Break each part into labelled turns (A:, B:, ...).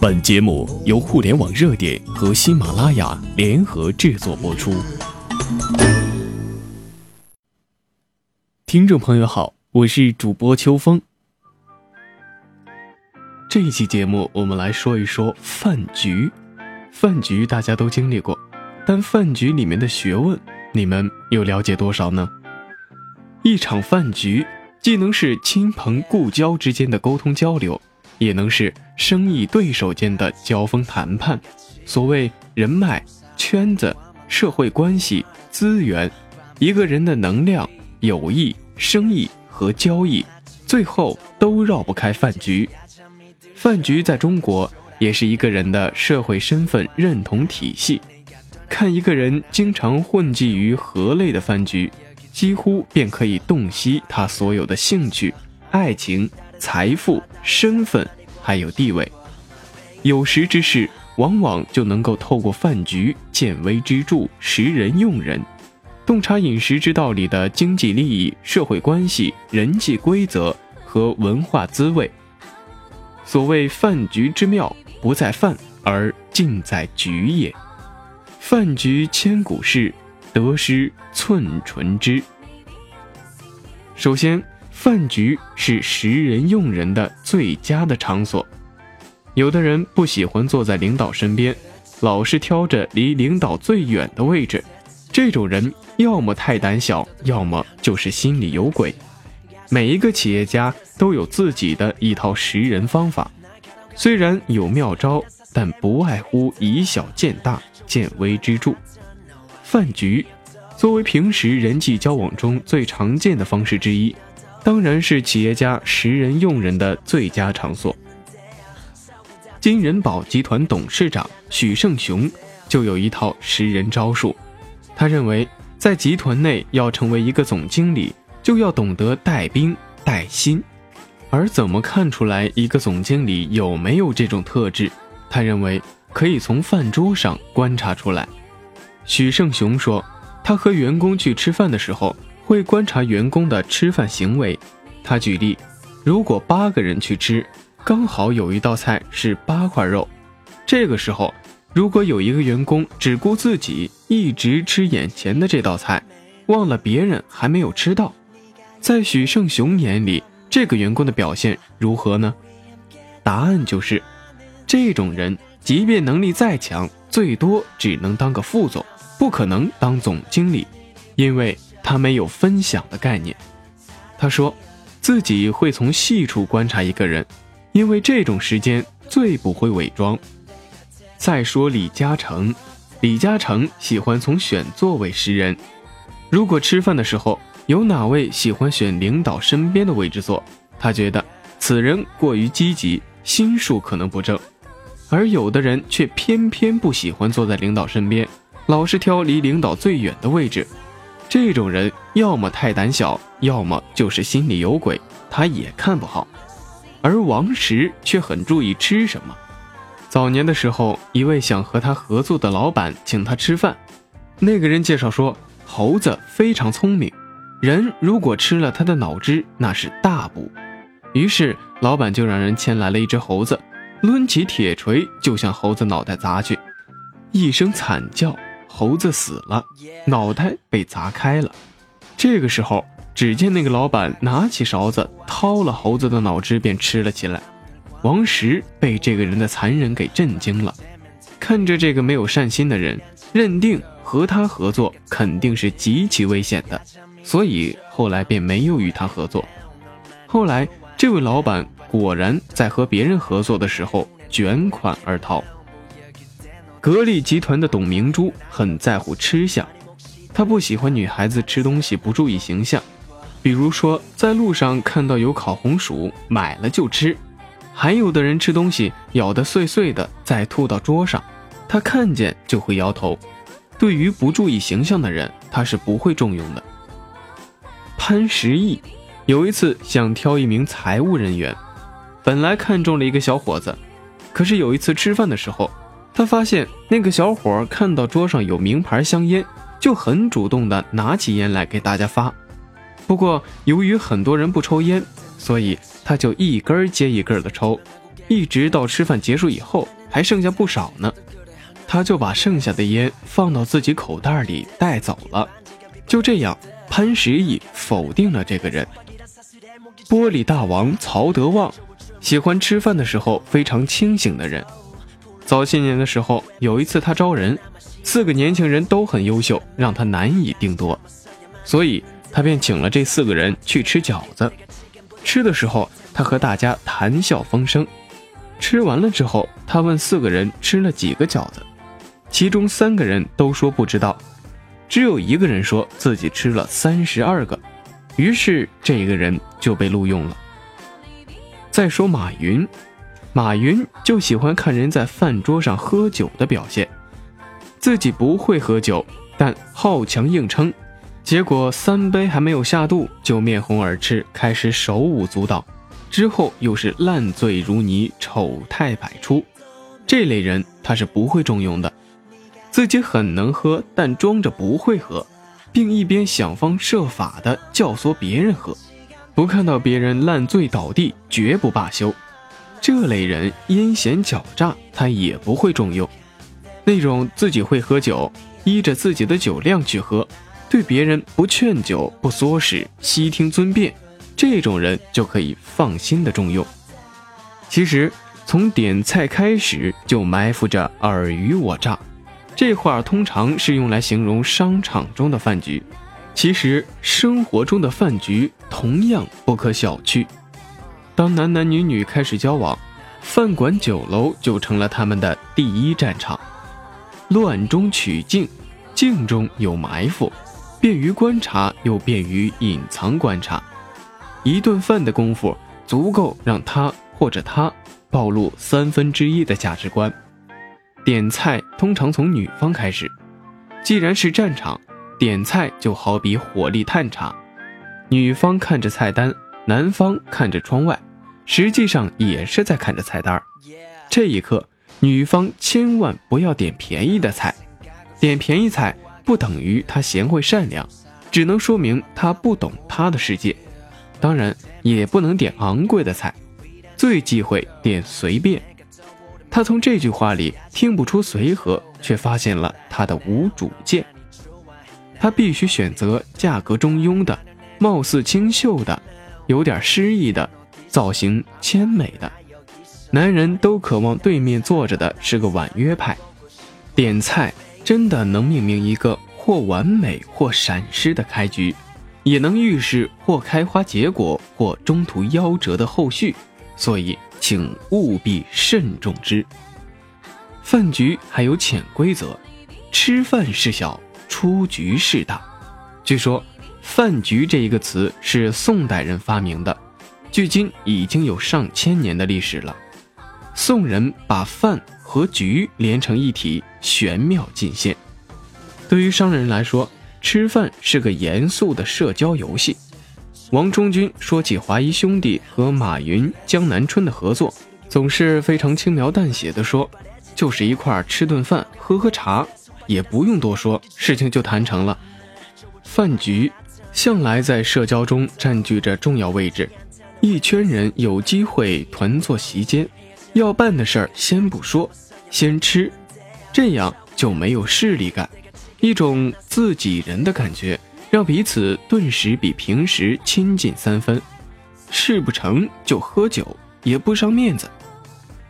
A: 本节目由互联网热点和喜马拉雅联合制作播出。听众朋友好，我是主播秋风。这一期节目，我们来说一说饭局。饭局大家都经历过，但饭局里面的学问，你们又了解多少呢？一场饭局，既能是亲朋故交之间的沟通交流，也能是生意对手间的交锋谈判。所谓人脉、圈子、社会关系、资源，一个人的能量、友谊、生意和交易，最后都绕不开饭局。饭局在中国也是一个人的社会身份认同体系。看一个人经常混迹于何类的饭局，几乎便可以洞悉他所有的兴趣、爱情、财富、身份还有地位。有识之士往往就能够透过饭局见微知著、识人用人，洞察饮食之道里的经济利益、社会关系、人际规则和文化滋味。所谓饭局之妙，不在饭，而尽在局也。饭局千古事，得失寸唇之。首先，饭局是识人用人的最佳的场所。有的人不喜欢坐在领导身边，老是挑着离领导最远的位置，这种人要么太胆小，要么就是心里有鬼。每一个企业家都有自己的一套识人方法，虽然有妙招，但不外乎以小见大，见微知著。饭局作为平时人际交往中最常见的方式之一，当然是企业家识人用人的最佳场所。金人宝集团董事长许胜雄就有一套识人招数，他认为在集团内要成为一个总经理。就要懂得带兵带心，而怎么看出来一个总经理有没有这种特质？他认为可以从饭桌上观察出来。许胜雄说，他和员工去吃饭的时候，会观察员工的吃饭行为。他举例，如果八个人去吃，刚好有一道菜是八块肉，这个时候，如果有一个员工只顾自己，一直吃眼前的这道菜，忘了别人还没有吃到。在许胜雄眼里，这个员工的表现如何呢？答案就是，这种人即便能力再强，最多只能当个副总，不可能当总经理，因为他没有分享的概念。他说，自己会从细处观察一个人，因为这种时间最不会伪装。再说李嘉诚，李嘉诚喜欢从选座位识人，如果吃饭的时候。有哪位喜欢选领导身边的位置坐？他觉得此人过于积极，心术可能不正；而有的人却偏偏不喜欢坐在领导身边，老是挑离领导最远的位置。这种人要么太胆小，要么就是心里有鬼，他也看不好。而王石却很注意吃什么。早年的时候，一位想和他合作的老板请他吃饭，那个人介绍说，猴子非常聪明。人如果吃了他的脑汁，那是大补。于是老板就让人牵来了一只猴子，抡起铁锤就向猴子脑袋砸去。一声惨叫，猴子死了，脑袋被砸开了。这个时候，只见那个老板拿起勺子掏了猴子的脑汁，便吃了起来。王石被这个人的残忍给震惊了，看着这个没有善心的人，认定和他合作肯定是极其危险的。所以后来便没有与他合作。后来，这位老板果然在和别人合作的时候卷款而逃。格力集团的董明珠很在乎吃相，她不喜欢女孩子吃东西不注意形象，比如说在路上看到有烤红薯，买了就吃；还有的人吃东西咬得碎碎的再吐到桌上，她看见就会摇头。对于不注意形象的人，她是不会重用的。潘石屹有一次想挑一名财务人员，本来看中了一个小伙子，可是有一次吃饭的时候，他发现那个小伙看到桌上有名牌香烟，就很主动的拿起烟来给大家发。不过由于很多人不抽烟，所以他就一根接一根的抽，一直到吃饭结束以后还剩下不少呢。他就把剩下的烟放到自己口袋里带走了。就这样，潘石屹否定了这个人。玻璃大王曹德旺，喜欢吃饭的时候非常清醒的人。早些年的时候，有一次他招人，四个年轻人都很优秀，让他难以定夺，所以他便请了这四个人去吃饺子。吃的时候，他和大家谈笑风生。吃完了之后，他问四个人吃了几个饺子，其中三个人都说不知道，只有一个人说自己吃了三十二个。于是这个人就被录用了。再说马云。马云就喜欢看人在饭桌上喝酒的表现，自己不会喝酒，但好强硬撑，结果三杯还没有下肚就面红耳赤，开始手舞足蹈，之后又是烂醉如泥，丑态百出。这类人他是不会重用的，自己很能喝，但装着不会喝，并一边想方设法的教唆别人喝，不看到别人烂醉倒地，绝不罢休。这类人阴险狡诈，他也不会重用。那种自己会喝酒，依着自己的酒量去喝，对别人不劝酒、不唆使、悉听尊便，这种人就可以放心的重用。其实从点菜开始就埋伏着尔虞我诈，这话通常是用来形容商场中的饭局，其实生活中的饭局同样不可小觑。当男男女女开始交往，饭馆、酒楼就成了他们的第一战场。乱中取静，静中有埋伏，便于观察又便于隐藏观察。一顿饭的功夫，足够让他或者他暴露三分之一的价值观。点菜通常从女方开始，既然是战场，点菜就好比火力探查，女方看着菜单。男方看着窗外，实际上也是在看着菜单。这一刻，女方千万不要点便宜的菜，点便宜菜不等于她贤惠善良，只能说明她不懂他的世界。当然，也不能点昂贵的菜，最忌讳点随便。他从这句话里听不出随和，却发现了他的无主见。他必须选择价格中庸的，貌似清秀的。有点诗意的，造型纤美的，男人都渴望对面坐着的是个婉约派。点菜真的能命名一个或完美或闪失的开局，也能预示或开花结果或中途夭折的后续，所以请务必慎重之。饭局还有潜规则，吃饭事小，出局事大。据说。饭局这一个词是宋代人发明的，距今已经有上千年的历史了。宋人把饭和局连成一体，玄妙尽现。对于商人来说，吃饭是个严肃的社交游戏。王中军说起华谊兄弟和马云、江南春的合作，总是非常轻描淡写的说，就是一块吃顿饭，喝喝茶，也不用多说，事情就谈成了。饭局。向来在社交中占据着重要位置，一圈人有机会团坐席间，要办的事儿先不说，先吃，这样就没有势力感，一种自己人的感觉，让彼此顿时比平时亲近三分。事不成就喝酒，也不伤面子。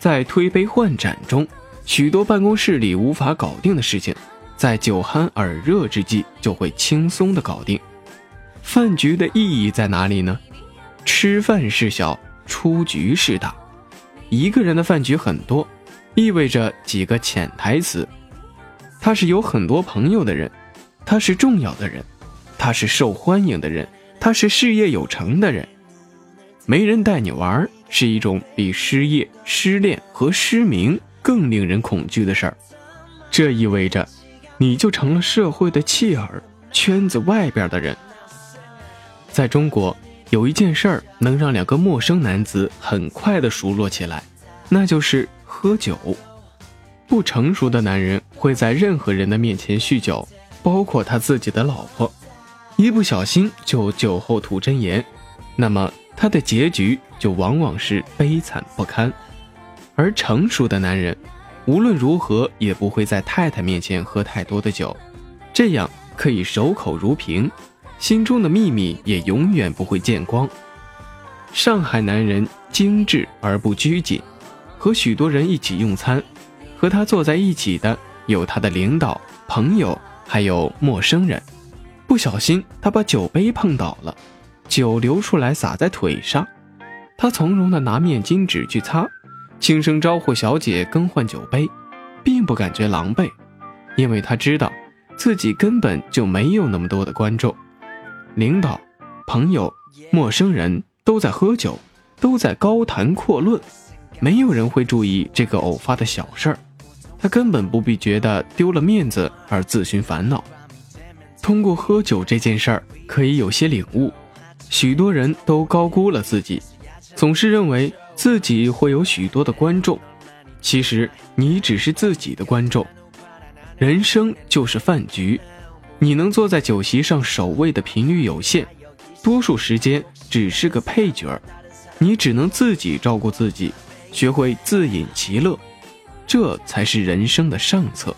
A: 在推杯换盏中，许多办公室里无法搞定的事情，在酒酣耳热之际就会轻松的搞定。饭局的意义在哪里呢？吃饭事小，出局事大。一个人的饭局很多，意味着几个潜台词：他是有很多朋友的人，他是重要的人，他是受欢迎的人，他是事业有成的人。没人带你玩，是一种比失业、失恋和失明更令人恐惧的事儿。这意味着，你就成了社会的弃儿，圈子外边的人。在中国，有一件事儿能让两个陌生男子很快的熟络起来，那就是喝酒。不成熟的男人会在任何人的面前酗酒，包括他自己的老婆，一不小心就酒后吐真言，那么他的结局就往往是悲惨不堪。而成熟的男人，无论如何也不会在太太面前喝太多的酒，这样可以守口如瓶，心中的秘密也永远不会见光。上海男人精致而不拘谨，和许多人一起用餐，和他坐在一起的有他的领导、朋友，还有陌生人。不小心，他把酒杯碰倒了，酒流出来洒在腿上，他从容地拿面巾纸去擦。轻声招呼小姐更换酒杯，并不感觉狼狈，因为他知道自己根本就没有那么多的观众，领导、朋友、陌生人都在喝酒，都在高谈阔论，没有人会注意这个偶发的小事儿，他根本不必觉得丢了面子而自寻烦恼。通过喝酒这件事儿，可以有些领悟，许多人都高估了自己，总是认为。自己会有许多的观众，其实你只是自己的观众。人生就是饭局，你能坐在酒席上守卫的频率有限，多数时间只是个配角儿。你只能自己照顾自己，学会自饮其乐，这才是人生的上策。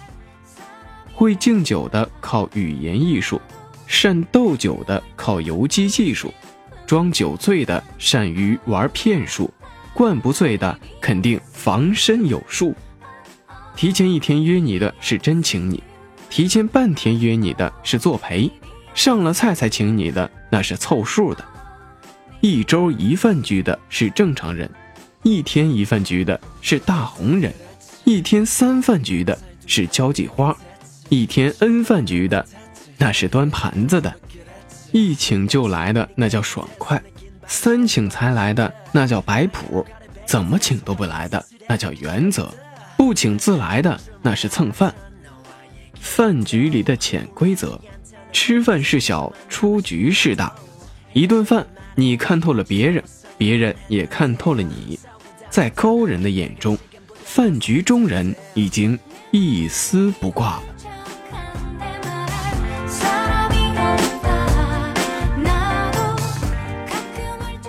A: 会敬酒的靠语言艺术，善斗酒的靠游击技术，装酒醉的善于玩骗术。灌不醉的肯定防身有术，提前一天约你的是真请你，提前半天约你的是作陪，上了菜才请你的那是凑数的，一周一饭局的是正常人，一天一饭局的是大红人，一天三饭局的是交际花，一天 n 饭局的那是端盘子的，一请就来的那叫爽快。三请才来的那叫摆谱，怎么请都不来的那叫原则，不请自来的那是蹭饭。饭局里的潜规则：吃饭是小，出局是大。一顿饭，你看透了别人，别人也看透了你。在高人的眼中，饭局中人已经一丝不挂了。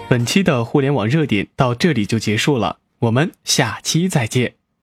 A: 本期的互联网热点到这里就结束了，我们下期再见。